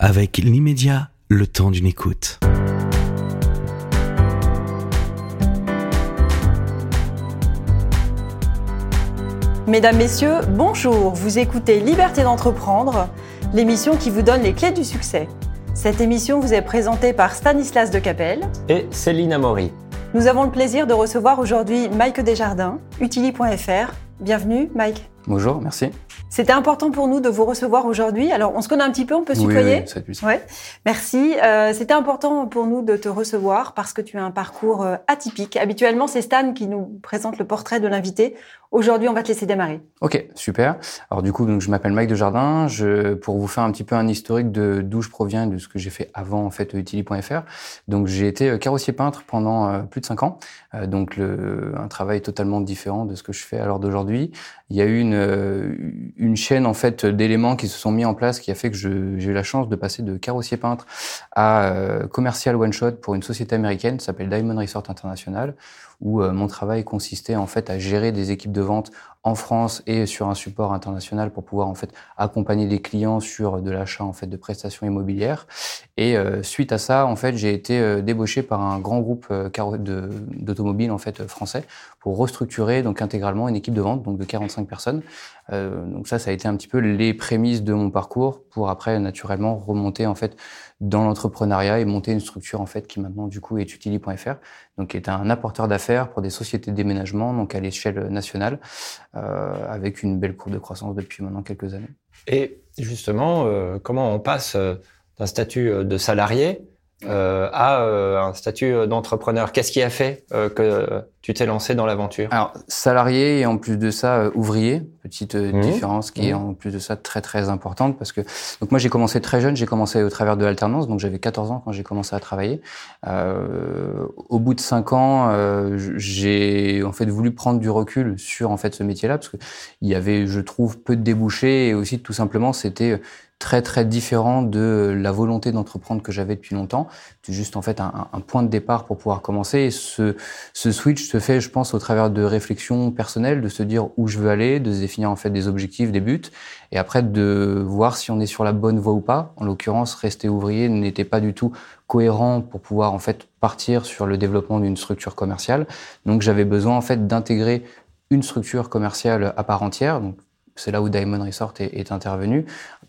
avec l'immédiat, le temps d'une écoute. Mesdames, Messieurs, bonjour. Vous écoutez Liberté d'entreprendre, l'émission qui vous donne les clés du succès. Cette émission vous est présentée par Stanislas de Capelle et Céline Amaury. Nous avons le plaisir de recevoir aujourd'hui Mike Desjardins, utili.fr. Bienvenue, Mike. Bonjour, merci. C'était important pour nous de vous recevoir aujourd'hui. Alors, on se connaît un petit peu, on peut se tutoyer Oui, oui, ouais. Merci. Euh, C'était important pour nous de te recevoir parce que tu as un parcours euh, atypique. Habituellement, c'est Stan qui nous présente le portrait de l'invité. Aujourd'hui, on va te laisser démarrer. Ok, super. Alors du coup, donc, je m'appelle Mike Desjardins. Je, pour vous faire un petit peu un historique de d'où je proviens, de ce que j'ai fait avant en fait utili.fr. Donc j'ai été euh, carrossier peintre pendant euh, plus de cinq ans. Euh, donc le, un travail totalement différent de ce que je fais à l'heure d'aujourd'hui. Il y a eu une, une chaîne en fait d'éléments qui se sont mis en place qui a fait que j'ai eu la chance de passer de carrossier peintre à euh, commercial one shot pour une société américaine qui s'appelle Diamond Resort International où euh, mon travail consistait en fait à gérer des équipes de vente en France et sur un support international pour pouvoir en fait accompagner les clients sur de l'achat en fait de prestations immobilières. Et euh, suite à ça, en fait, j'ai été débauché par un grand groupe d'automobiles en fait français pour restructurer donc intégralement une équipe de vente donc de 45 personnes. Euh, donc ça, ça a été un petit peu les prémices de mon parcours pour après naturellement remonter en fait dans l'entrepreneuriat et monter une structure en fait qui maintenant du coup est utili.fr, donc qui est un apporteur d'affaires pour des sociétés de déménagement donc à l'échelle nationale euh, avec une belle courbe de croissance depuis maintenant quelques années. Et justement, euh, comment on passe euh, d'un statut euh, de salarié euh, à euh, un statut d'entrepreneur Qu'est-ce qui a fait euh, que tu t'es lancé dans l'aventure? Alors salarié et en plus de ça euh, ouvrier, petite euh, Mmh. différence qui est Mmh. en plus de ça très très importante parce que donc moi j'ai commencé très jeune, j'ai commencé au travers de l'alternance, donc j'avais 14 ans quand j'ai commencé à travailler. Euh, au bout de cinq ans, euh, j'ai en fait voulu prendre du recul sur en fait ce métier-là parce que il y avait, je trouve, peu de débouchés et aussi tout simplement c'était très très différent de la volonté d'entreprendre que j'avais depuis longtemps. C'est juste en fait un, point de départ pour pouvoir commencer. Et ce, ce switch se fait, je pense, au travers de réflexions personnelles, de se dire où je veux aller, de se définir en fait des objectifs, des buts, et après de voir si on est sur la bonne voie ou pas. En l'occurrence, rester ouvrier n'était pas du tout cohérent pour pouvoir en fait partir sur le développement d'une structure commerciale. Donc j'avais besoin en fait d'intégrer une structure commerciale à part entière. Donc c'est là où Diamond Resort est intervenu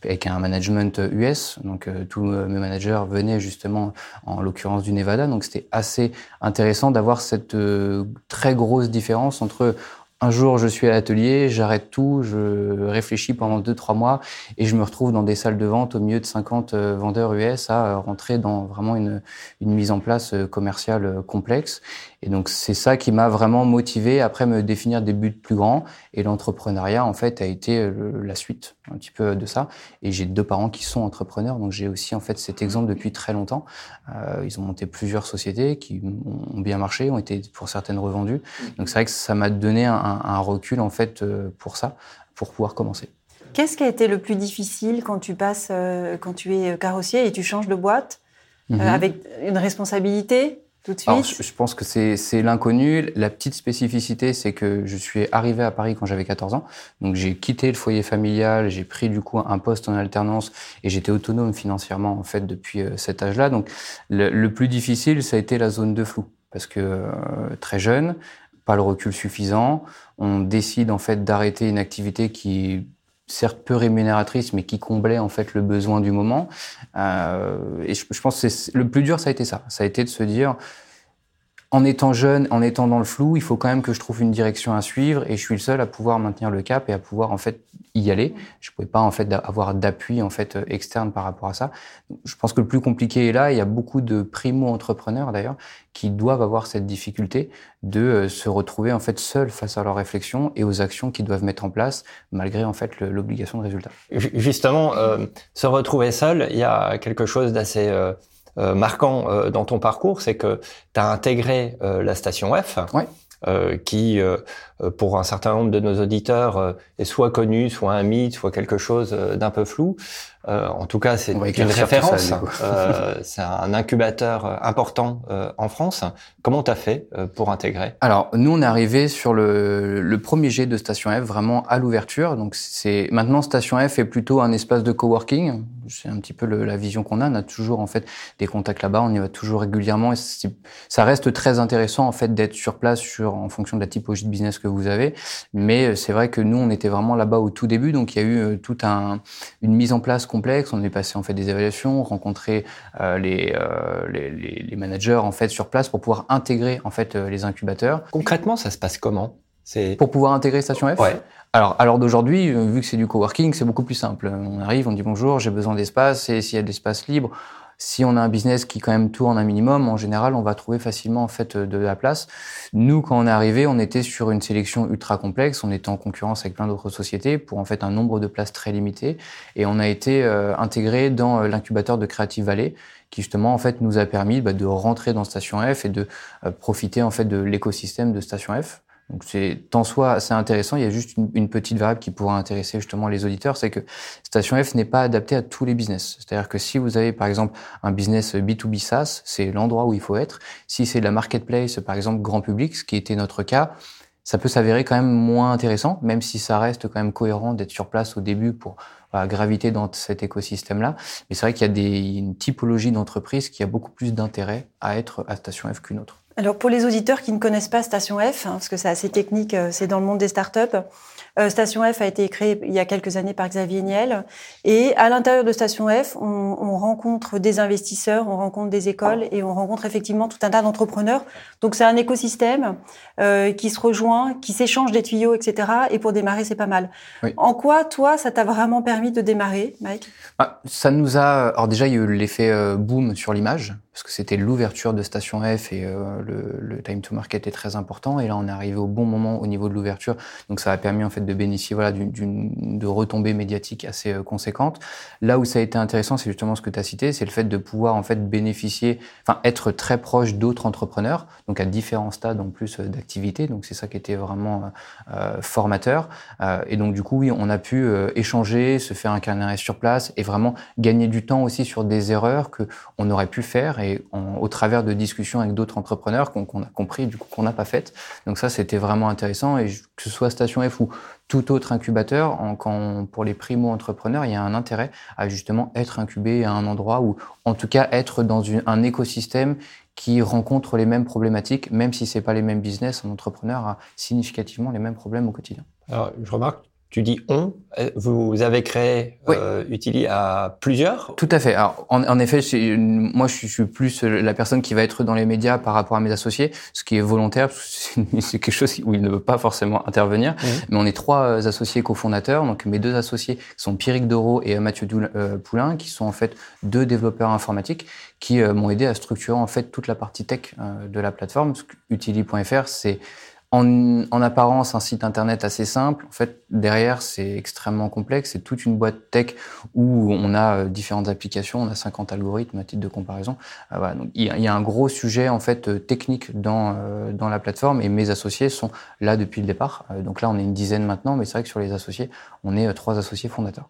avec un management US. Donc euh, tous euh, mes managers venaient justement en l'occurrence du Nevada. Donc c'était assez intéressant d'avoir cette euh, très grosse différence entre un jour, je suis à l'atelier, j'arrête tout, je réfléchis pendant deux, trois mois et je me retrouve dans des salles de vente au milieu de 50 euh, vendeurs US à euh, rentrer dans vraiment une, une mise en place euh, commerciale complexe. Et donc, c'est ça qui m'a vraiment motivé après me définir des buts plus grands. Et l'entrepreneuriat, en fait, a été la suite un petit peu de ça. Et j'ai deux parents qui sont entrepreneurs, donc j'ai aussi en fait cet exemple depuis très longtemps. Ils ont monté plusieurs sociétés qui ont bien marché, ont été pour certaines revendues. Donc c'est vrai que ça m'a donné un, un- un recul en fait euh, pour ça, pour pouvoir commencer. Qu'est-ce qui a été le plus difficile quand tu passes, euh, quand tu es carrossier et tu changes de boîte euh, Mhm. avec une responsabilité tout de suite? Alors, je, je pense que c'est l'inconnu. La petite spécificité, c'est que je suis arrivé à Paris quand j'avais 14 ans. Donc, j'ai quitté le foyer familial, j'ai pris du coup un poste en alternance et j'étais autonome financièrement en fait depuis euh, cet âge-là. Donc, le, le plus difficile, ça a été la zone de flou parce que euh, très jeune, le recul suffisant, on décide en fait d'arrêter une activité qui certes peu rémunératrice, mais qui comblait en fait le besoin du moment. Euh, et je, je pense que le plus dur, ça a été ça. Ça a été de se dire, en étant jeune, en étant dans le flou, il faut quand même que je trouve une direction à suivre et je suis le seul à pouvoir maintenir le cap et à pouvoir en fait y aller. Je pouvais pas en fait avoir d'appui en fait euh, externe par rapport à ça. Je pense que le plus compliqué est là. Il y a beaucoup de primo-entrepreneurs d'ailleurs qui doivent avoir cette difficulté de euh, se retrouver en fait seuls face à leurs réflexions et aux actions qu'ils doivent mettre en place malgré en fait l'obligation de résultat. Ju- Justement, euh, se retrouver seul, il y a quelque chose d'assez euh, euh, marquant euh, dans ton parcours, c'est que tu as intégré euh, la station F, Ouais. euh, qui, euh, euh, pour un certain nombre de nos auditeurs, euh, est soit connu, soit un mythe, soit quelque chose d'un peu flou. Euh, en tout cas, c'est une référence. Euh, c'est un incubateur euh, important euh, en France. Comment tu as fait pour intégrer? Alors, nous, on est arrivé sur le, le premier jet de Station F, vraiment à l'ouverture. Donc, c'est maintenant Station F est plutôt un espace de coworking. C'est un petit peu le- la vision qu'on a. On a toujours en fait des contacts là-bas. On y va toujours régulièrement. Et ça reste très intéressant en fait d'être sur place, sur en fonction de la typologie de business que vous avez. Mais c'est vrai que nous, on était vraiment là-bas au tout début. Donc, il y a eu tout un une mise en place complexe. On est passé en fait des évaluations, rencontrer euh, les, euh, les, les- managers en fait sur place pour pouvoir intégrer en fait euh, les incubateurs. Concrètement, ça se passe comment? C'est Pour pouvoir intégrer Station F? Ouais. Alors, à l'heure d'aujourd'hui, euh, vu que c'est du coworking, c'est beaucoup plus simple. On arrive, on dit bonjour, j'ai besoin d'espace, et s'il y a de l'espace libre, si on a un business qui quand même tourne un minimum, en général, on va trouver facilement en fait de la place. Nous, quand on est arrivé, on était sur une sélection ultra complexe, on était en concurrence avec plein d'autres sociétés pour en fait un nombre de places très limité, et on a été euh, intégré dans euh, l'incubateur de Creative Valley, qui justement en fait nous a permis bah, de rentrer dans Station F et de euh, profiter en fait de l'écosystème de Station F. Donc c'est en soi assez intéressant. Il y a juste une, petite variable qui pourrait intéresser justement les auditeurs, c'est que Station F n'est pas adapté à tous les business. C'est-à-dire que si vous avez par exemple un business B2B SaaS, c'est l'endroit où il faut être. Si c'est de la marketplace, par exemple grand public, ce qui était notre cas, ça peut s'avérer quand même moins intéressant, même si ça reste quand même cohérent d'être sur place au début pour voilà, graviter dans cet écosystème-là. Mais c'est vrai qu'il y a des, une typologie d'entreprise qui a beaucoup plus d'intérêt à être à Station F qu'une autre. Alors pour les auditeurs qui ne connaissent pas Station F, hein, parce que c'est assez technique, euh, c'est dans le monde des startups. Euh, Station F a été créée il y a quelques années par Xavier Niel. Et à l'intérieur de Station F, on, on rencontre des investisseurs, on rencontre des écoles et on rencontre effectivement tout un tas d'entrepreneurs. Donc c'est un écosystème euh, qui se rejoint, qui s'échange des tuyaux, etc. Et pour démarrer, c'est pas mal. Oui. En quoi, toi, ça t'a vraiment permis de démarrer, Mike? Ah, ça nous a. Alors déjà, il y a eu l'effet boom sur l'image parce que c'était l'ouverture de Station F et euh, le, time to market est très important. Et là, on est arrivé au bon moment au niveau de l'ouverture, donc ça a permis en fait de bénéficier voilà d'une- de retombées médiatiques assez euh, conséquentes. Là où ça a été intéressant, c'est justement ce que tu as cité, c'est le fait de pouvoir en fait bénéficier, enfin être très proche d'autres entrepreneurs, donc à différents stades en plus euh, d'activité. Donc c'est ça qui était vraiment formateur. Et donc du coup, oui, on a pu échanger, se faire un carnet sur place et vraiment gagner du temps aussi sur des erreurs que on aurait pu faire et au travers de discussions avec d'autres entrepreneurs qu'on a compris du coup qu'on n'a pas faites. Donc ça, c'était vraiment intéressant et que ce soit Station F ou tout autre incubateur, pour les primo-entrepreneurs, il y a un intérêt à justement être incubé à un endroit ou en tout cas être dans un écosystème qui rencontre les mêmes problématiques, même si c'est pas les mêmes business, un entrepreneur a significativement les mêmes problèmes au quotidien. Alors, je remarque, tu dis on. Euh, Vous avez créé Oui. euh, Utili à plusieurs. Tout à fait. Alors, en, en effet, moi, je suis, je suis plus la personne qui va être dans les médias par rapport à mes associés, ce qui est volontaire, parce que c'est- quelque chose où il ne veut pas forcément intervenir. Mais on est trois euh, associés cofondateurs. Donc, mes deux associés sont Pierrick Doro et euh, Mathieu euh, Poulain, qui sont en fait deux développeurs informatiques qui euh, m'ont aidé à structurer en fait toute la partie tech euh, de la plateforme. Utili.fr, c'est en, en apparence un site internet assez simple. En fait, derrière, c'est extrêmement complexe. C'est toute une boîte tech où on a euh, différentes applications, on a 50 algorithmes à titre de comparaison. Euh, voilà, donc il y, y a un gros sujet en fait euh, technique dans euh, dans la plateforme et mes associés sont là depuis le départ. Euh, donc là, on est une dizaine maintenant, mais c'est vrai que sur les associés, on est trois associés fondateurs.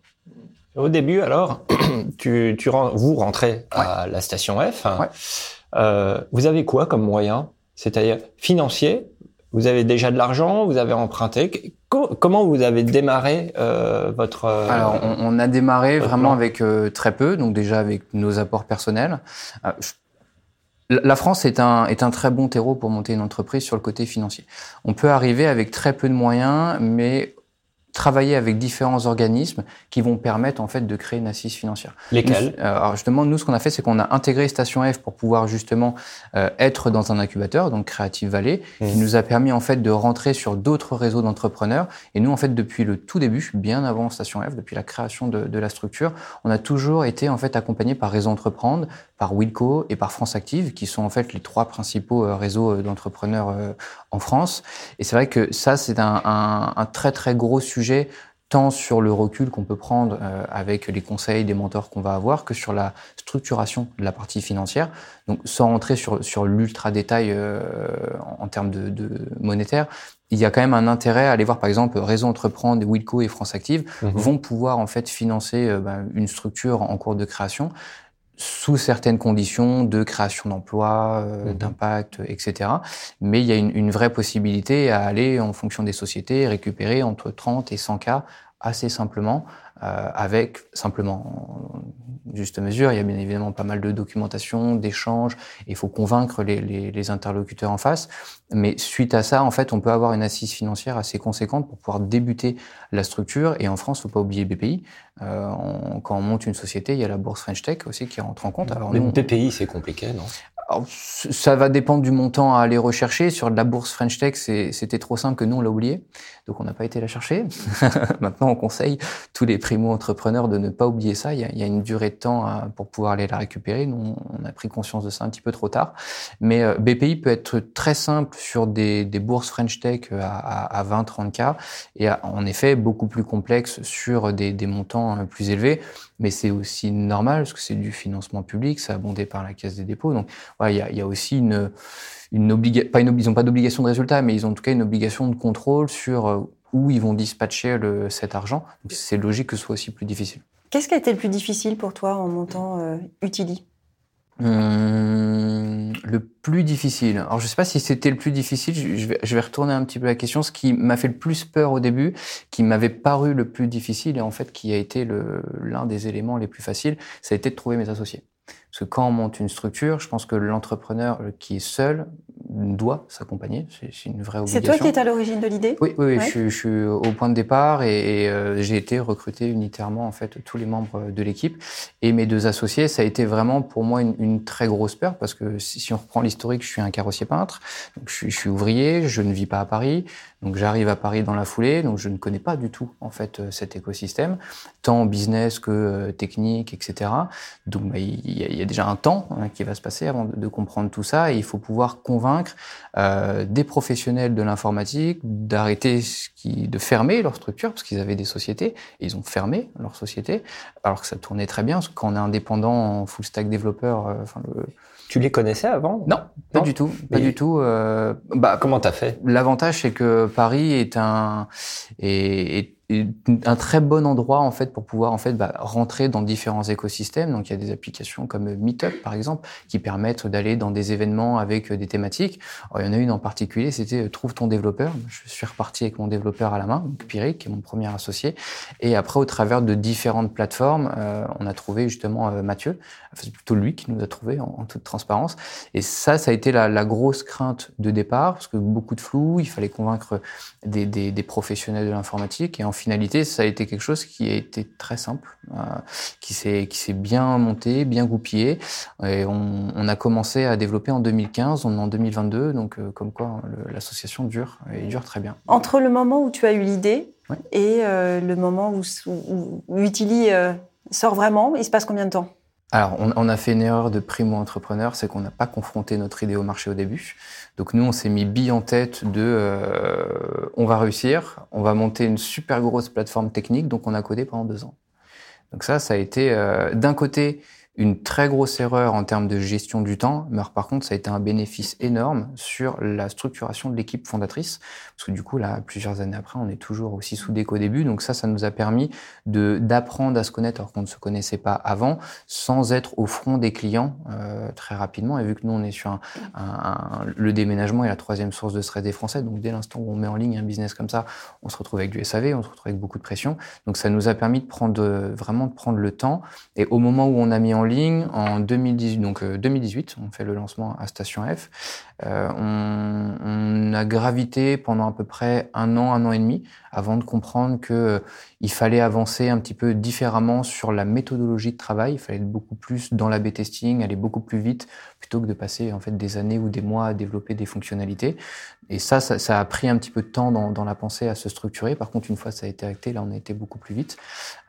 Au début, alors, tu, tu vous rentrez à la station F. Ouais. Euh, vous avez quoi comme moyen C'est-à-dire financier Vous avez déjà de l'argent Vous avez emprunté Co- Comment vous avez démarré euh, votre euh, Alors, on, on a démarré vraiment avec euh, très peu, donc déjà avec nos apports personnels. Euh, je- la France est un, est un très bon terreau pour monter une entreprise sur le côté financier. On peut arriver avec très peu de moyens, mais travailler avec différents organismes qui vont permettre en fait de créer une assise financière. lesquels Nous, euh, Alors justement, nous, ce qu'on a fait, c'est qu'on a intégré Station F pour pouvoir justement euh, être dans un incubateur, donc Creative Valley, qui Mhm. nous a permis en fait de rentrer sur d'autres réseaux d'entrepreneurs. Et nous, en fait, depuis le tout début, bien avant Station F, depuis la création de, de la structure, on a toujours été en fait accompagné par Réseau Entreprendre, par Wilco et par France Active, qui sont en fait les trois principaux euh, réseaux euh, d'entrepreneurs euh, en France. Et c'est vrai que ça, c'est un, un, un très très gros sujet tant sur le recul qu'on peut prendre avec les conseils des mentors qu'on va avoir que sur la structuration de la partie financière. Donc, sans rentrer sur, sur l'ultra détail en, termes de, de, monétaire, il y a quand même un intérêt à aller voir, par exemple, Réseau Entreprendre, Wilco et France Active mhm. vont pouvoir en fait financer ben, une structure en cours de création sous certaines conditions de création d'emplois, mhm. d'impact, etc. Mais il y a une, une, vraie possibilité à aller, en fonction des sociétés, récupérer entre 30 et 100 cas assez simplement, euh, avec simplement juste mesure. Il y a bien évidemment pas mal de documentation, d'échanges. Il faut convaincre les, les, les, interlocuteurs en face. Mais suite à ça, en fait, on peut avoir une assise financière assez conséquente pour pouvoir débuter la structure. Et en France, faut pas oublier BPI. Euh, quand on monte une société, il y a la bourse French Tech aussi qui rentre en compte. Alors, Mais BPI, c'est compliqué, non? Ça va dépendre du montant à aller rechercher. Sur de la bourse French Tech, c'était trop simple que nous, on l'a oublié. Donc, on n'a pas été la chercher. Maintenant, on conseille tous les primo-entrepreneurs de ne pas oublier ça. Il y, a, il y a, une durée de temps à, pour pouvoir aller la récupérer. Nous, on a pris conscience de ça un petit peu trop tard. Mais euh, BPI peut être très simple sur des, des bourses French Tech à, à 20-30K et en effet beaucoup plus complexe sur des, des montants euh, plus élevés mais c'est aussi normal parce que c'est du financement public, c'est abondé par la Caisse des dépôts. Donc, il y, a, y, a, aussi une, une obligation, ils n'ont pas d'obligation de résultat, mais ils ont en tout cas une obligation de contrôle sur euh, où ils vont dispatcher le, cet argent. C'est logique que ce soit aussi plus difficile. Qu'est-ce qui a été le plus difficile pour toi en montant euh, Utili? Hum, le plus difficile. Alors, je sais pas si c'était le plus difficile. Je vais, je vais retourner un petit peu la question. Ce qui m'a fait le plus peur au début, qui m'avait paru le plus difficile et en fait qui a été l'un des éléments les plus faciles, ça a été de trouver mes associés. Parce que quand on monte une structure, je pense que l'entrepreneur qui est seul doit s'accompagner. C'est une vraie obligation. C'est toi qui es à l'origine de l'idée? Oui, oui, je, je, suis au point de départ et, et euh, j'ai été recruté unitairement en fait tous les membres de l'équipe et mes deux associés. Ça a été vraiment pour moi une, une très grosse peur parce que si, si on reprend l'historique, je suis un carrossier peintre, donc je, je suis ouvrier, je ne vis pas à Paris, donc j'arrive à Paris dans la foulée, donc je ne connais pas du tout en fait euh, cet écosystème, tant business que euh, technique, etc. Donc bah, y a, y a, déjà un temps hein, qui va se passer avant de, de, comprendre tout ça, et il faut pouvoir convaincre euh, des professionnels de l'informatique d'arrêter, de fermer leur structure parce qu'ils avaient des sociétés et ils ont fermé leur société alors que ça tournait très bien. Parce que quand on est indépendant en full stack développeur, euh, enfin le tu les connaissais avant Non, pas du tout, pas du tout. Euh, bah, comment t'as fait? L'avantage, c'est que Paris est un est, est un très bon endroit en fait pour pouvoir en fait bah, rentrer dans différents écosystèmes. Donc il y a des applications comme Meetup par exemple qui permettent d'aller dans des événements avec des thématiques. Alors, il y en a une en particulier, c'était trouve ton développeur. Je suis reparti avec mon développeur à la main, donc Pyric, qui est mon premier associé. Et après au travers de différentes plateformes, euh, on a trouvé justement euh, Mathieu. C'est plutôt lui qui nous a trouvé en, toute transparence. Et ça, ça a été la, grosse crainte de départ parce que beaucoup de flou. Il fallait convaincre des, des, des professionnels de l'informatique et en finalité, ça a été quelque chose qui a été très simple, euh, qui s'est bien monté, bien goupillé. Et on, on, a commencé à développer en 2015, on est en 2022, donc euh, comme quoi l'association dure et dure très bien. Entre le moment où tu as eu l'idée et euh, le moment où, où, où Utili sort vraiment, il se passe combien de temps? Alors, on, on, a fait une erreur de primo-entrepreneur, c'est qu'on n'a pas confronté notre idée au marché au début. Donc nous, on s'est mis bille en tête de euh, on va réussir, on va monter une super grosse plateforme technique, donc on a codé pendant deux ans. Donc ça, ça a été euh, d'un côté une très grosse erreur en termes de gestion du temps, mais par contre, ça a été un bénéfice énorme sur la structuration de l'équipe fondatrice, parce que du coup, là, plusieurs années après, on est toujours aussi soudés qu'au début. Donc ça, ça nous a permis de d'apprendre à se connaître alors qu'on ne se connaissait pas avant, sans être au front des clients euh, très rapidement. Et vu que nous, on est sur un, le déménagement est la troisième source de stress des Français, donc dès l'instant où on met en ligne un business comme ça, on se retrouve avec du SAV, on se retrouve avec beaucoup de pression. Donc ça nous a permis de prendre vraiment de prendre le temps. Et au moment où on a mis en ligne en 2018. Donc 2018, euh, on fait le lancement à Station F. Euh, on, a gravité pendant à peu près un an, un an et demi, avant de comprendre que euh, il fallait avancer un petit peu différemment sur la méthodologie de travail. Il fallait être beaucoup plus dans la B-testing, aller beaucoup plus vite, plutôt que de passer en fait des années ou des mois à développer des fonctionnalités. Et ça, ça, a pris un petit peu de temps dans, dans, la pensée à se structurer. Par contre, une fois ça a été acté, là, on a été beaucoup plus vite.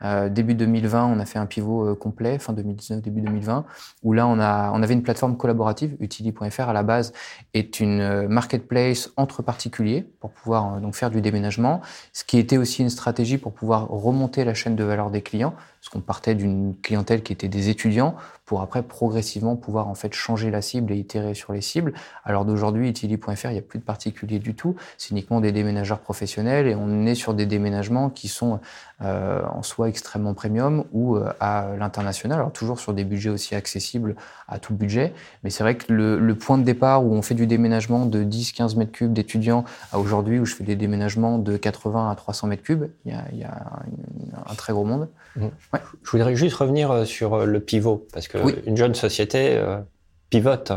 Euh, début 2020, on a fait un pivot euh, complet, fin 2019, début 2020, où là, on, a, on avait une plateforme collaborative. Utili.fr, à la base, est une euh, marketplace entre particuliers pour pouvoir donc faire du déménagement, ce qui était aussi une stratégie pour pouvoir remonter la chaîne de valeur des clients parce qu'on partait d'une clientèle qui était des étudiants pour après progressivement pouvoir en fait changer la cible et itérer sur les cibles. Alors d'aujourd'hui, Itili.fr, il n'y a plus de particuliers du tout, c'est uniquement des déménageurs professionnels et on est sur des déménagements qui sont euh, en soi extrêmement premium ou euh, à l'international, alors toujours sur des budgets aussi accessibles à tout budget. Mais c'est vrai que le, le, point de départ où on fait du déménagement de 10-15 mètres cubes d'étudiants à aujourd'hui où je fais des déménagements de 80 à 300 mètres cubes, il y a, il y a un très gros monde. Ouais. Je voudrais juste revenir euh, sur euh, le pivot, parce qu'une oui. jeune société euh, pivote.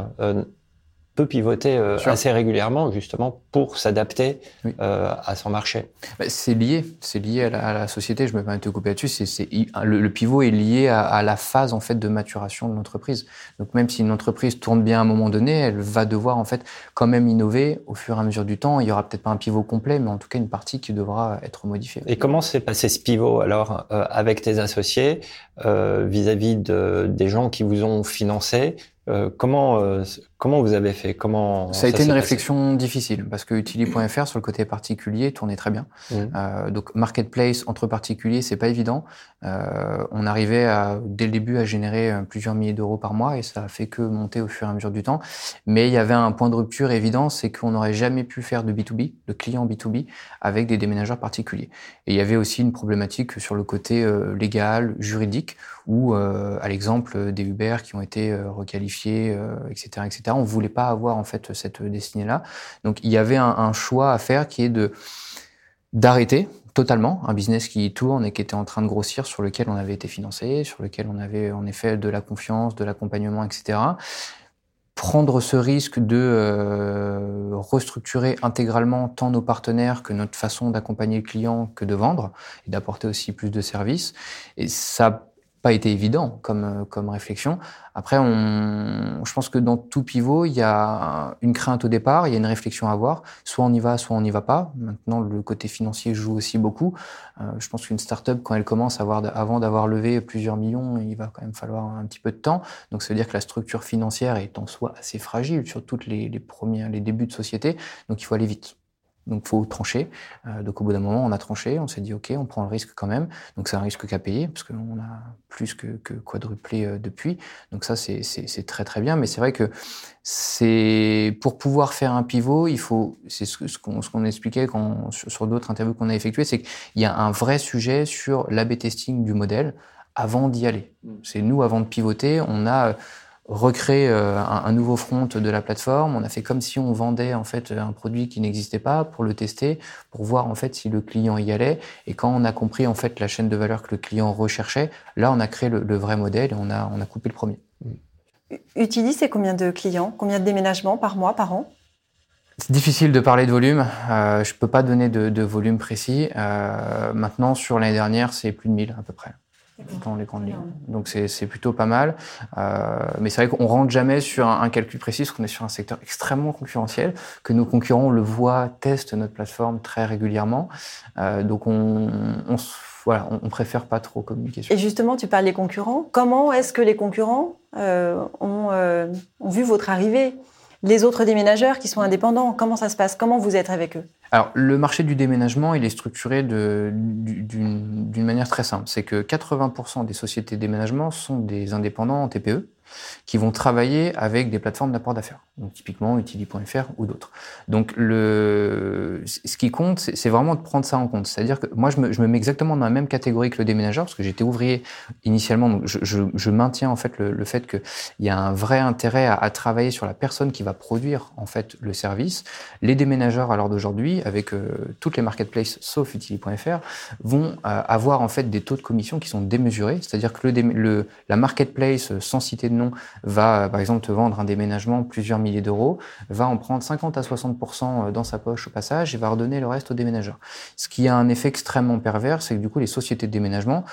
Peut pivoter euh, assez régulièrement justement pour s'adapter oui. euh, à son marché. Bah, c'est lié, c'est lié à la, à la, société. Je me permets de te couper là-dessus. C'est, le, le, pivot est lié à, à, la phase en fait de maturation de l'entreprise. Donc même si une entreprise tourne bien à un moment donné, elle va devoir en fait quand même innover au fur et à mesure du temps. Il y aura peut-être pas un pivot complet, mais en tout cas une partie qui devra être modifiée. Et comment s'est passé ce pivot alors euh, avec tes associés vis-à-vis de, des gens qui vous ont financé euh, comment euh, comment vous avez fait? Comment ça a été une réflexion difficile parce que Utili.fr sur le côté particulier tournait très bien. Mmh. Euh, donc marketplace entre particuliers c'est pas évident. Euh, on arrivait à, dès le début à générer euh, plusieurs milliers d'euros par mois et ça a fait que monter au fur et à mesure du temps. Mais il y avait un point de rupture évident, c'est qu'on n'aurait jamais pu faire de B2B, de client B2B avec des déménageurs particuliers. Et il y avait aussi une problématique sur le côté euh, légal, juridique ou à l'exemple des Uber qui ont été requalifiés, etc., etc. On voulait pas avoir en fait cette destinée-là. Donc il y avait un, choix à faire qui est de d'arrêter totalement un business qui tourne et qui était en train de grossir, sur lequel on avait été financé, sur lequel on avait en effet de la confiance, de l'accompagnement, etc. Prendre ce risque de euh, restructurer intégralement tant nos partenaires que notre façon d'accompagner le client que de vendre et d'apporter aussi plus de services. Et ça pas été évident comme, euh, comme réflexion. Après, on, je pense que dans tout pivot, il y a une crainte au départ, il y a une réflexion à avoir. Soit on y va, soit on n'y va pas. Maintenant, le côté financier joue aussi beaucoup. Euh, je pense qu'une startup, quand elle commence à avoir, avant d'avoir levé plusieurs millions, il va quand même falloir un petit peu de temps. Donc, ça veut dire que la structure financière est en soi assez fragile sur toutes les, les les débuts de société. Donc, il faut aller vite. Donc, faut trancher. Euh, donc, au bout d'un moment, on a tranché. On s'est dit, OK, on prend le risque quand même. Donc, c'est un risque qu'à payer parce qu'on a plus que, que quadruplé euh, depuis. Donc, ça, c'est très, très bien. Mais c'est vrai que c'est pour pouvoir faire un pivot, il faut, c'est ce, ce qu'on qu expliquait quand, sur, sur d'autres interviews qu'on a effectuées, c'est qu'il y a un vrai sujet sur l'AB testing du modèle avant d'y aller. C'est nous, avant de pivoter, on a recréer euh, un, un, nouveau front de la plateforme. On a fait comme si on vendait en fait un produit qui n'existait pas pour le tester, pour voir en fait si le client y allait. Et quand on a compris en fait la chaîne de valeur que le client recherchait, là on a créé le, le vrai modèle et on a on a coupé le premier. Utili, c'est combien de clients, combien de déménagements par mois, par an? C'est difficile de parler de volume. Euh, je peux pas donner de, de volume précis. Euh, maintenant, sur l'année dernière, c'est plus de 1000 à peu près dans les grandes lignes. Donc c'est plutôt pas mal. Euh, mais c'est vrai qu'on rentre jamais sur un, un calcul précis, parce qu'on est sur un secteur extrêmement concurrentiel, que nos concurrents le voient, testent notre plateforme très régulièrement. Euh, donc on, on, voilà, on, on, préfère pas trop communiquer sur Et justement, tu parles des concurrents. Comment est-ce que les concurrents euh, ont, euh, ont vu votre arrivée? Les autres déménageurs qui sont indépendants, comment ça se passe? Comment vous êtes avec eux? Alors, le marché du déménagement, est structuré d'une manière très simple. C'est que 80% des sociétés de déménagement sont des indépendants en TPE qui vont travailler avec des plateformes d'apport d'affaires, donc typiquement Utili.fr ou d'autres. Donc le, ce qui compte, c'est vraiment de prendre ça en compte. C'est-à-dire que moi, je me, je me, mets exactement dans la même catégorie que le déménageur, parce que j'étais ouvrier initialement, donc je, je, maintiens en fait le, le fait qu'il y a un vrai intérêt à, travailler sur la personne qui va produire en fait le service. Les déménageurs à l'heure d'aujourd'hui, avec euh, toutes les marketplaces sauf Utili.fr, vont euh, avoir en fait des taux de commission qui sont démesurés, c'est-à-dire que le, le, la marketplace sans citer de nom va, par exemple, te vendre un déménagement plusieurs milliers d'euros, va en prendre 50 à 60% dans sa poche au passage et va redonner le reste au déménageur. Ce qui a un effet extrêmement pervers, c'est que du coup, les sociétés de déménagement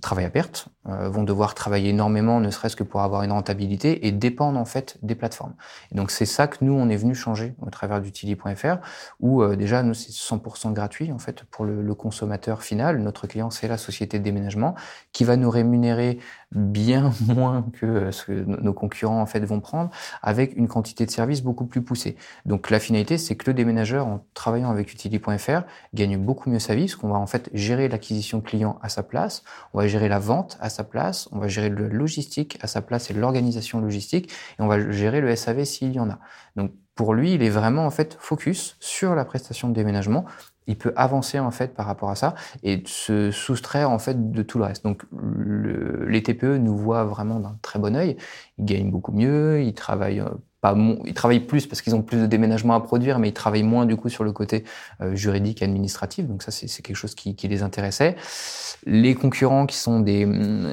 travaillent à perte, euh, vont devoir travailler énormément, ne serait-ce que pour avoir une rentabilité, et dépendent en fait des plateformes. Et donc c'est ça que nous on est venu changer au travers d'utili.fr, où euh, déjà nous c'est 100% gratuit en fait pour le, le consommateur final. Notre client c'est la société de déménagement qui va nous rémunérer bien moins que ce que nos concurrents en fait vont prendre, avec une quantité de services beaucoup plus poussée. Donc la finalité, c'est que le déménageur, en travaillant avec Utili.fr, gagne beaucoup mieux sa vie, parce qu'on va en fait gérer l'acquisition client à sa place, on va gérer la vente à sa place, on va gérer le logistique à sa place et l'organisation logistique, et on va gérer le SAV s'il y en a. Donc pour lui, il est vraiment en fait focus sur la prestation de déménagement. Il peut avancer en fait par rapport à ça et se soustraire en fait de tout le reste. Donc le, les TPE nous voient vraiment d'un très bon œil. Ils gagnent beaucoup mieux, ils travaillent euh, pas, ils travaillent plus parce qu'ils ont plus de déménagements à produire, mais ils travaillent moins du coup sur le côté euh, juridique et administratif. Donc ça, c'est quelque chose qui, qui, les intéressait. Les concurrents qui sont des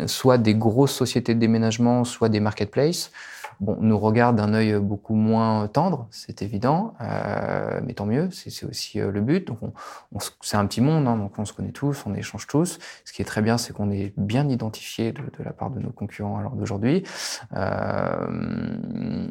soit des grosses sociétés de déménagement, soit des marketplaces, bon, nous regarde d'un œil beaucoup moins tendre, c'est évident, euh, mais tant mieux, c'est aussi euh, le but. Donc, on, c'est un petit monde, hein, donc on se connaît tous, on échange tous. Ce qui est très bien, c'est qu'on est bien identifié de, la part de nos concurrents à l'heure d'aujourd'hui. Euh,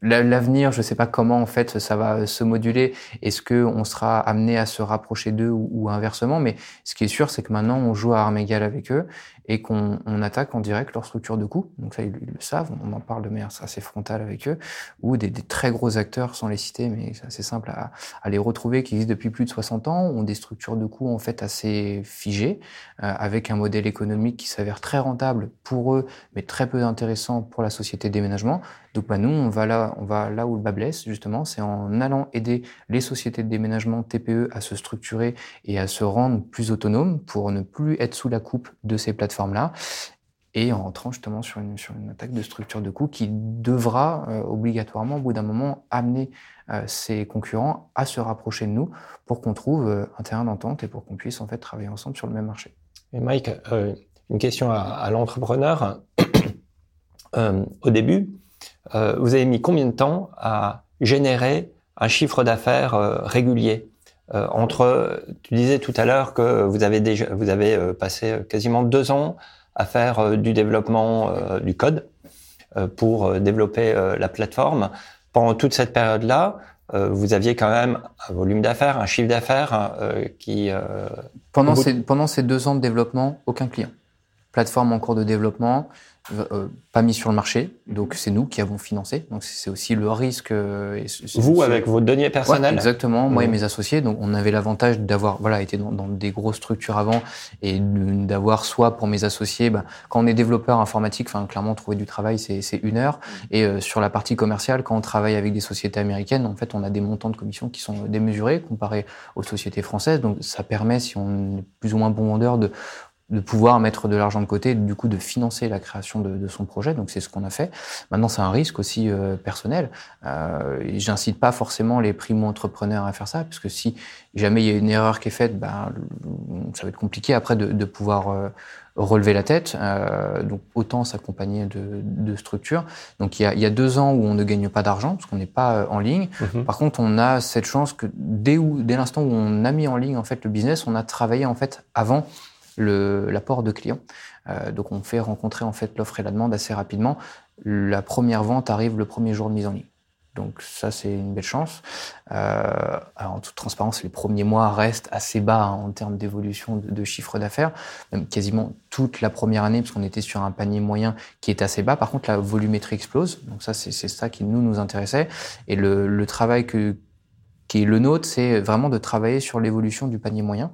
L'avenir, je ne sais pas comment en fait ça va se moduler. Est-ce que on sera amené à se rapprocher d'eux ou, inversement? Mais ce qui est sûr, c'est que maintenant on joue à armes égales avec eux et qu'on on attaque en direct leur structure de coût. Donc ça, ils, le savent, on en parle de manière assez frontale avec eux, ou des, très gros acteurs, sans les citer, mais c'est assez simple à, à, les retrouver, qui existent depuis plus de 60 ans, ont des structures de coûts en fait assez figées, euh, avec un modèle économique qui s'avère très rentable pour eux, mais très peu intéressant pour la société de déménagement. Donc bah, nous, on va, là, on va là où le bas blesse, justement, c'est en allant aider les sociétés de déménagement TPE à se structurer et à se rendre plus autonomes pour ne plus être sous la coupe de ces plateformes là et en rentrant justement sur une, sur une attaque de structure de coût qui devra euh, obligatoirement, au bout d'un moment, amener euh, ses concurrents à se rapprocher de nous pour qu'on trouve euh, un terrain d'entente et pour qu'on puisse en fait travailler ensemble sur le même marché. Et Mike, une question à, à l'entrepreneur. au début, vous avez mis combien de temps à générer un chiffre d'affaires régulier? Entre, tu disais tout à l'heure que vous avez déjà, vous avez passé quasiment deux ans à faire euh, du développement euh, du code euh, pour développer la plateforme. Pendant toute cette période-là, vous aviez quand même un volume d'affaires, un chiffre d'affaires qui... pendant, ces, pendant ces deux ans de développement, aucun client. Plateforme en cours de développement, euh, pas mis sur le marché, donc c'est nous qui avons financé. Donc c'est aussi le risque. Euh, Vous avec vos deniers personnels. exactement. Moi et mmh. mes associés. Donc on avait l'avantage d'avoir voilà été dans, dans, des grosses structures avant et d'avoir soit pour mes associés, ben, quand on est développeur informatique, enfin clairement trouver du travail c'est une heure. Et euh, sur la partie commerciale, quand on travaille avec des sociétés américaines, en fait on a des montants de commission qui sont démesurés comparés aux sociétés françaises. Donc ça permet, si on est plus ou moins bon vendeur, de de pouvoir mettre de l'argent de côté, du coup de financer la création de, de son projet. Donc c'est ce qu'on a fait. Maintenant c'est un risque aussi euh, personnel. Euh, J'incite pas forcément les primo-entrepreneurs à faire ça, puisque si jamais il y a une erreur qui est faite, ben, ça va être compliqué après de, de pouvoir euh, relever la tête. Euh, donc autant s'accompagner de, de, structures. Donc il y, a, il y, a, deux ans où on ne gagne pas d'argent parce qu'on n'est pas euh, en ligne. Mhm. Par contre, on a cette chance que dès, où, dès l'instant où on a mis en ligne en fait le business, on a travaillé en fait avant l'apport de clients. Euh, donc on fait rencontrer en fait l'offre et la demande assez rapidement. La première vente arrive le premier jour de mise en ligne. Donc ça, c'est une belle chance. Euh, en toute transparence, les premiers mois restent assez bas hein, en termes d'évolution de, chiffre d'affaires, quasiment toute la première année, parce qu'on était sur un panier moyen qui est assez bas. Par contre, la volumétrie explose. Donc ça, c'est ça qui nous nous intéressait. Et le, travail qui est le nôtre, c'est vraiment de travailler sur l'évolution du panier moyen.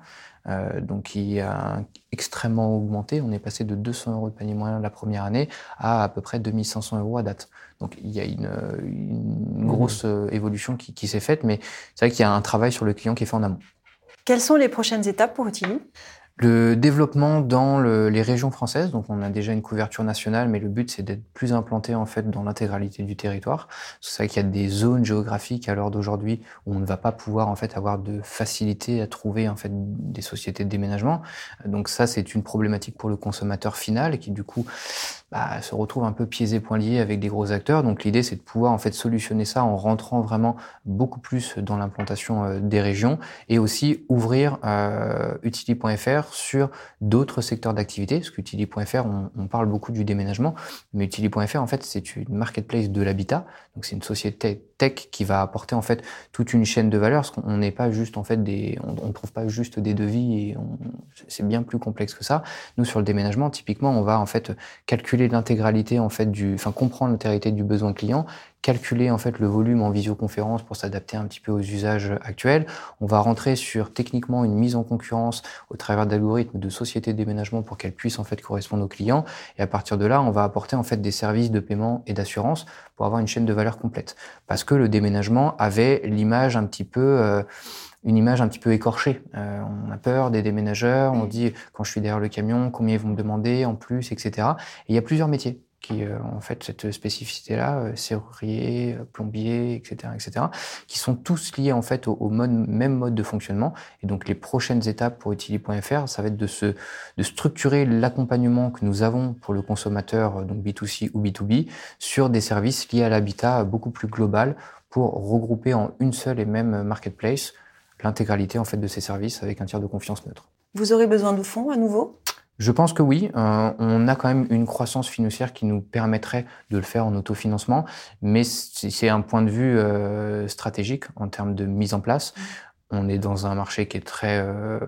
Euh, donc qui a extrêmement augmenté. On est passé de 200 euros de panier moyen la première année à à peu près 2500 euros à date. Donc il y a une, une mmh. grosse euh, évolution qui, qui s'est faite, mais c'est vrai qu'il y a un travail sur le client qui est fait en amont. Quelles sont les prochaines étapes pour Utili le développement dans le, les régions françaises, donc on a déjà une couverture nationale, mais le but c'est d'être plus implanté en fait dans l'intégralité du territoire. C'est vrai qu'il y a des zones géographiques à l'heure d'aujourd'hui où on ne va pas pouvoir en fait avoir de facilité à trouver en fait des sociétés de déménagement. Donc ça c'est une problématique pour le consommateur final qui du coup bah, se retrouve un peu pieds et poings liés avec des gros acteurs. Donc l'idée, c'est de pouvoir en fait solutionner ça en rentrant vraiment beaucoup plus dans l'implantation euh, des régions et aussi ouvrir euh, Utili.fr sur d'autres secteurs d'activité, parce qu'Utili.fr, on, on, parle beaucoup du déménagement, mais Utili.fr, en fait, c'est une marketplace de l'habitat, donc c'est une société tech qui va apporter en fait toute une chaîne de valeur, parce qu'on n'est pas juste en fait des, on ne trouve pas juste des devis et c'est bien plus complexe que ça. Nous, sur le déménagement, typiquement, on va en fait calculer l'intégralité en fait du, enfin comprendre l'intégralité du besoin client, calculer en fait le volume en visioconférence pour s'adapter un petit peu aux usages actuels. On va rentrer sur techniquement une mise en concurrence au travers d'algorithmes de sociétés de déménagement pour qu'elles puissent en fait correspondre aux clients. Et à partir de là, on va apporter en fait des services de paiement et d'assurance pour avoir une chaîne de valeur complète. Parce que le déménagement avait l'image un petit peu euh, une image un petit peu écorchée. Euh, on a peur des déménageurs, on dit quand je suis derrière le camion, combien ils vont me demander en plus, etc. Et il y a plusieurs métiers qui euh, en fait cette spécificité-là, euh, serrurier, euh, plombier, etc., etc., qui sont tous liés en fait au, même mode de fonctionnement. Et donc les prochaines étapes pour Utili.fr, ça va être de se de structurer l'accompagnement que nous avons pour le consommateur, donc B2C ou B2B, sur des services liés à l'habitat beaucoup plus global pour regrouper en une seule et même marketplace l'intégralité en fait de ces services avec un tiers de confiance neutre. Vous aurez besoin de fonds à nouveau? Je pense que oui. Euh, on a quand même une croissance financière qui nous permettrait de le faire en autofinancement, mais c'est un point de vue euh, stratégique en termes de mise en place. On est dans un marché qui est très euh,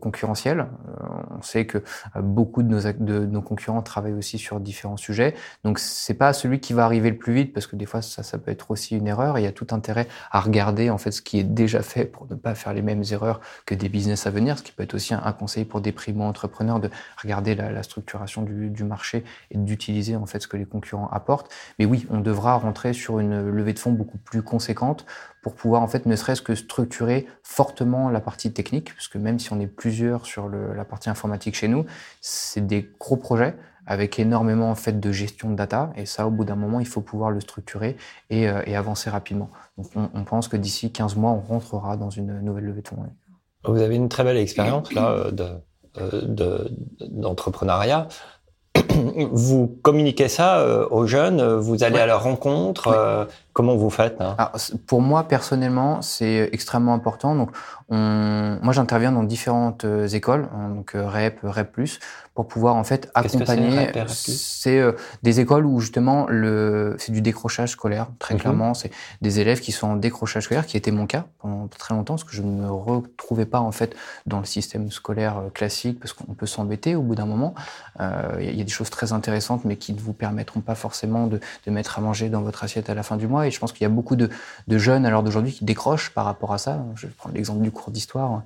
concurrentiel. Euh, on sait que euh, beaucoup de nos, concurrents travaillent aussi sur différents sujets. Donc c'est pas celui qui va arriver le plus vite parce que des fois ça, peut être aussi une erreur. Il y a tout intérêt à regarder en fait ce qui est déjà fait pour ne pas faire les mêmes erreurs que des business à venir. Ce qui peut être aussi un, conseil pour des primo entrepreneurs de regarder la, la structuration du, du, marché et d'utiliser en fait ce que les concurrents apportent. Mais oui, on devra rentrer sur une levée de fonds beaucoup plus conséquente pour pouvoir en fait ne serait-ce que structurer fortement la partie technique, parce que même si on est plusieurs sur le, la partie informatique chez nous, c'est des gros projets avec énormément en fait de gestion de data, et ça au bout d'un moment il faut pouvoir le structurer et, euh, et avancer rapidement. Donc on, on pense que d'ici 15 mois on rentrera dans une nouvelle levée de fonds. Vous avez une très belle expérience là euh, de euh, d'entrepreneuriat vous communiquez ça aux jeunes, vous allez à leur rencontre, comment vous faites hein Pour moi personnellement, c'est extrêmement important. Donc, on... moi, j'interviens dans différentes écoles, hein, donc REP, REP+, pour pouvoir en fait accompagner. C'est des écoles où justement le, c'est du décrochage scolaire, très mhm. clairement. C'est des élèves qui sont en décrochage scolaire, qui était mon cas pendant très longtemps, parce que je ne me retrouvais pas en fait dans le système scolaire classique, parce qu'on peut s'embêter au bout d'un moment. Il y a des choses très intéressantes, mais qui ne vous permettront pas forcément de, de, mettre à manger dans votre assiette à la fin du mois. Et je pense qu'il y a beaucoup de, jeunes à l'heure d'aujourd'hui qui décrochent par rapport à ça. Je vais prendre l'exemple du cours d'histoire.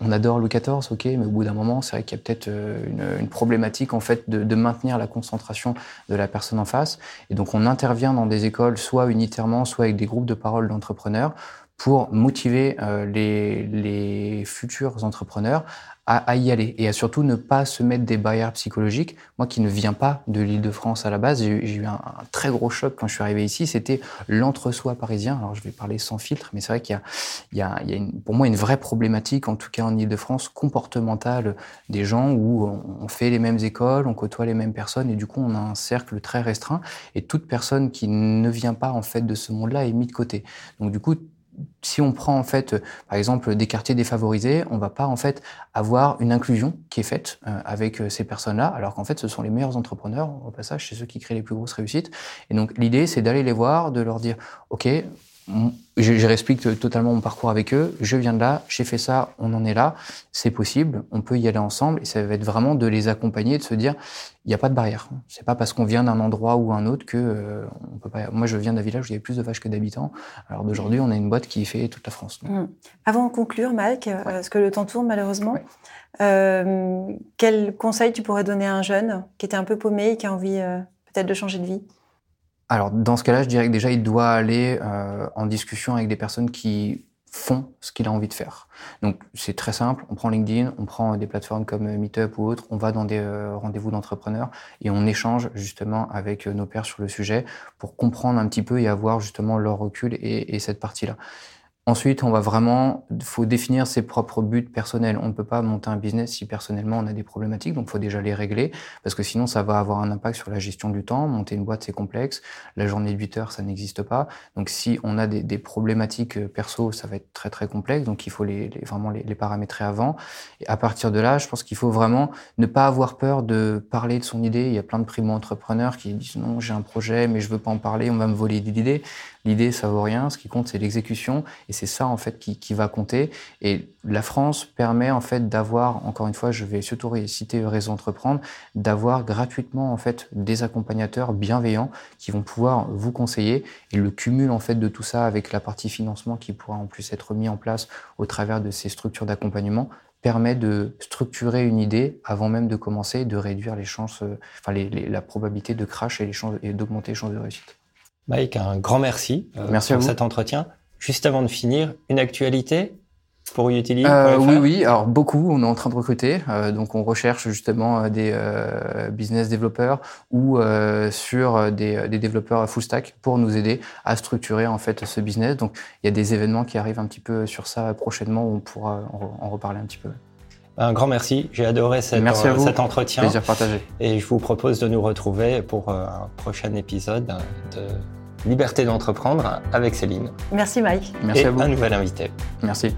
On, adore Louis XIV, ok, mais au bout d'un moment, c'est vrai qu'il y a peut-être euh, une, problématique en fait de, de, maintenir la concentration de la personne en face. Et donc, on intervient dans des écoles, soit unitairement, soit avec des groupes de parole d'entrepreneurs pour motiver euh, les, les futurs entrepreneurs à, y aller et à surtout ne pas se mettre des barrières psychologiques. Moi qui ne viens pas de l'île de France à la base, j'ai eu un, très gros choc quand je suis arrivé ici, c'était l'entre-soi parisien. Alors je vais parler sans filtre, mais c'est vrai qu'il y y y a une, pour moi une vraie problématique, en tout cas en île de France, comportementale des gens où on fait les mêmes écoles, on côtoie les mêmes personnes et du coup on a un cercle très restreint et toute personne qui ne vient pas en fait de ce monde-là est mise de côté. Donc du coup si on prend en fait, euh, par exemple, des quartiers défavorisés, on va pas en fait avoir une inclusion qui est faite euh, avec euh, ces personnes-là, alors qu'en fait, ce sont les meilleurs entrepreneurs au passage, c'est ceux qui créent les plus grosses réussites. Et donc, l'idée, c'est d'aller les voir, de leur dire, ok, je, je explique totalement mon parcours avec eux. Je viens de là, j'ai fait ça, on en est là, c'est possible, on peut y aller ensemble. Et ça va être vraiment de les accompagner, de se dire, il n'y a pas de barrière. C'est pas parce qu'on vient d'un endroit ou un autre que euh, on peut pas. Moi, je viens d'un village où il y a plus de vaches que d'habitants. Alors d'aujourd'hui, on a une boîte qui fait toute la France. Mmh. Avant de conclure, Mike, euh, parce que le temps tourne malheureusement, euh, quel conseil tu pourrais donner à un jeune qui était un peu paumé et qui a envie euh, peut-être de changer de vie? Alors, dans ce cas-là, je dirais que déjà, il doit aller euh, en discussion avec des personnes qui font ce qu'il a envie de faire. Donc, c'est très simple. On prend LinkedIn, on prend des plateformes comme Meetup ou autres, on va dans des euh, rendez-vous d'entrepreneurs et on échange justement avec euh, nos pairs sur le sujet pour comprendre un petit peu et avoir justement leur recul et, et cette partie-là. Ensuite, on va vraiment, faut définir ses propres buts personnels. On ne peut pas monter un business si personnellement on a des problématiques, donc faut déjà les régler, parce que sinon ça va avoir un impact sur la gestion du temps. Monter une boîte, c'est complexe. La journée de 8 heures, ça n'existe pas. Donc si on a des, des, problématiques euh, perso, ça va être très très complexe. Donc il faut les, vraiment les, les, paramétrer avant. Et à partir de là, je pense qu'il faut vraiment ne pas avoir peur de parler de son idée. Il y a plein de primo-entrepreneurs qui disent non, j'ai un projet, mais je veux pas en parler, on va me voler l'idée. L'idée, ça vaut rien. Ce qui compte, c'est l'exécution. Et c'est ça, en fait, qui, qui, va compter. Et la France permet, en fait, d'avoir, encore une fois, je vais surtout citer Réseau Entreprendre, d'avoir gratuitement, en fait, des accompagnateurs bienveillants qui vont pouvoir vous conseiller. Et le cumul, en fait, de tout ça avec la partie financement qui pourra en plus être mis en place au travers de ces structures d'accompagnement permet de structurer une idée avant même de commencer, de réduire les chances, euh, enfin la probabilité de crash et d'augmenter les chances de réussite. Mike, un grand merci, euh, merci pour cet entretien. Juste avant de finir, une actualité pour Utili euh, Oui, oui. Alors beaucoup, on est en train de recruter. Euh, donc on recherche justement des euh, business développeurs ou sur des, des, développeurs full stack pour nous aider à structurer en fait ce business. Donc il y a des événements qui arrivent un petit peu sur ça prochainement où on pourra en, reparler un petit peu. Un grand merci. J'ai adoré cette, merci euh, cet entretien. Plaisir partagé. Et je vous propose de nous retrouver pour un prochain épisode de Liberté d'entreprendre avec Céline. Merci Mike. Merci et à vous. un nouvel invité. Merci.